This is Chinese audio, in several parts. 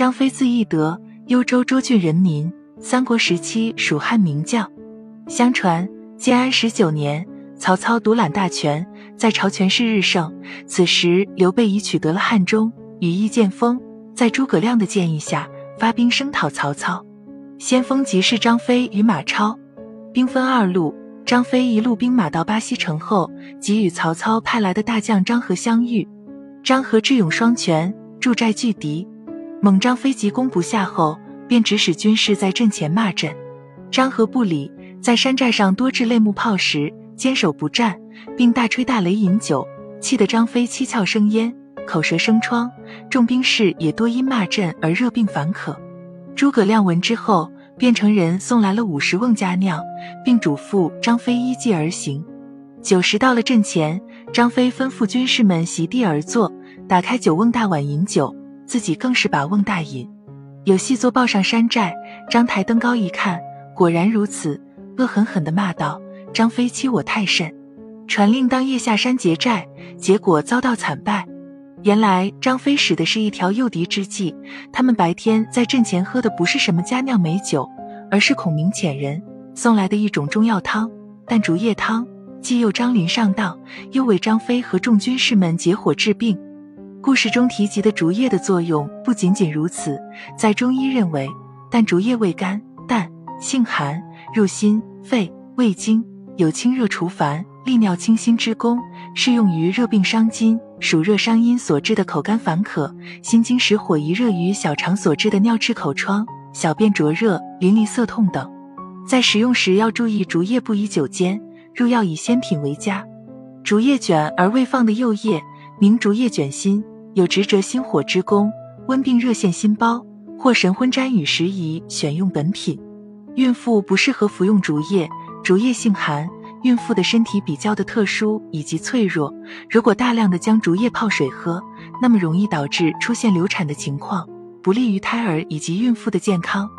张飞字翼德，幽州涿郡人民，三国时期蜀汉名将。相传建安十九年，曹操独揽大权，在朝权势日盛。此时刘备已取得了汉中，羽翼渐丰，在诸葛亮的建议下，发兵声讨曹操。先锋即是张飞与马超，兵分二路。张飞一路兵马到巴西城后，即与曹操派来的大将张合相遇。张合智勇双全，驻寨拒敌。猛张飞急攻不下后，便指使军士在阵前骂阵。张合不理，在山寨上多置泪目炮石，坚守不战，并大吹大擂饮酒，气得张飞七窍生烟，口舌生疮。众兵士也多因骂阵而热病烦渴。诸葛亮闻之后，便成人送来了五十瓮佳酿，并嘱咐张飞依计而行。酒时到了阵前，张飞吩咐军士们席地而坐，打开酒瓮大碗饮酒。自己更是把瓮大饮，有细作报上山寨。张台登高一看，果然如此，恶狠狠地骂道：“张飞欺我太甚！”传令当夜下山劫寨，结果遭到惨败。原来张飞使的是一条诱敌之计。他们白天在阵前喝的不是什么佳酿美酒，而是孔明遣人送来的一种中药汤——淡竹叶汤，既诱张林上当，又为张飞和众军士们解火治病。故事中提及的竹叶的作用不仅仅如此，在中医认为，淡竹叶味甘淡，性寒，入心肺，胃经，有清热除烦、利尿清心之功，适用于热病伤津、暑热伤阴所致的口干烦渴、心经实火一热于小肠所致的尿赤口疮、小便灼热、淋漓涩痛等。在使用时要注意，竹叶不宜久煎，入药以鲜品为佳。竹叶卷而未放的幼叶，名竹叶卷心。有直折心火之功，温病热陷心包，或神昏沾雨时宜选用本品。孕妇不适合服用竹叶，竹叶性寒，孕妇的身体比较的特殊以及脆弱，如果大量的将竹叶泡水喝，那么容易导致出现流产的情况，不利于胎儿以及孕妇的健康。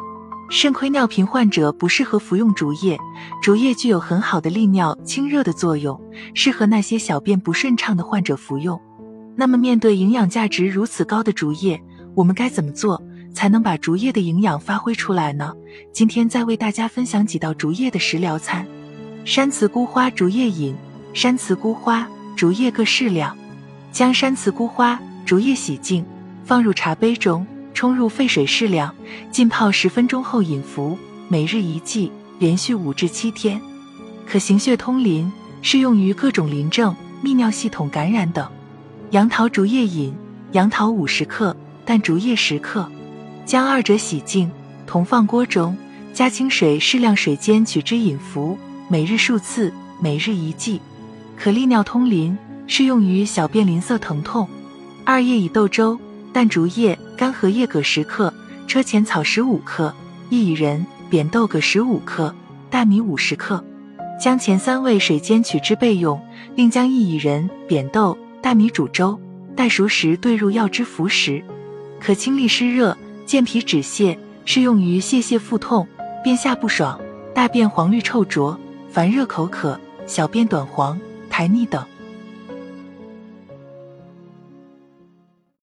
肾亏尿频患者不适合服用竹叶，竹叶具有很好的利尿清热的作用，适合那些小便不顺畅的患者服用。那么，面对营养价值如此高的竹叶，我们该怎么做才能把竹叶的营养发挥出来呢？今天再为大家分享几道竹叶的食疗餐：山慈菇花竹叶饮。山慈菇花、竹叶各适量，将山慈菇花、竹叶洗净，放入茶杯中，冲入沸水适量，浸泡十分钟后饮服，每日一剂，连续五至七天，可行血通淋，适用于各种淋症、泌尿系统感染等。杨桃竹叶饮：杨桃五十克，淡竹叶十克，将二者洗净，同放锅中，加清水适量水煎取之饮服，每日数次，每日一剂，可利尿通淋，适用于小便淋涩疼痛。二叶以豆粥：淡竹叶、干荷叶各十克，车前草十五克，薏苡仁、扁豆各十五克，大米五十克，将前三味水煎取之备用，另将薏苡仁、扁豆。大米煮粥，待熟时兑入药汁服食，可清利湿热、健脾止泻，适用于泄泻腹痛、便下不爽、大便黄绿臭浊、烦热口渴、小便短黄、苔腻等。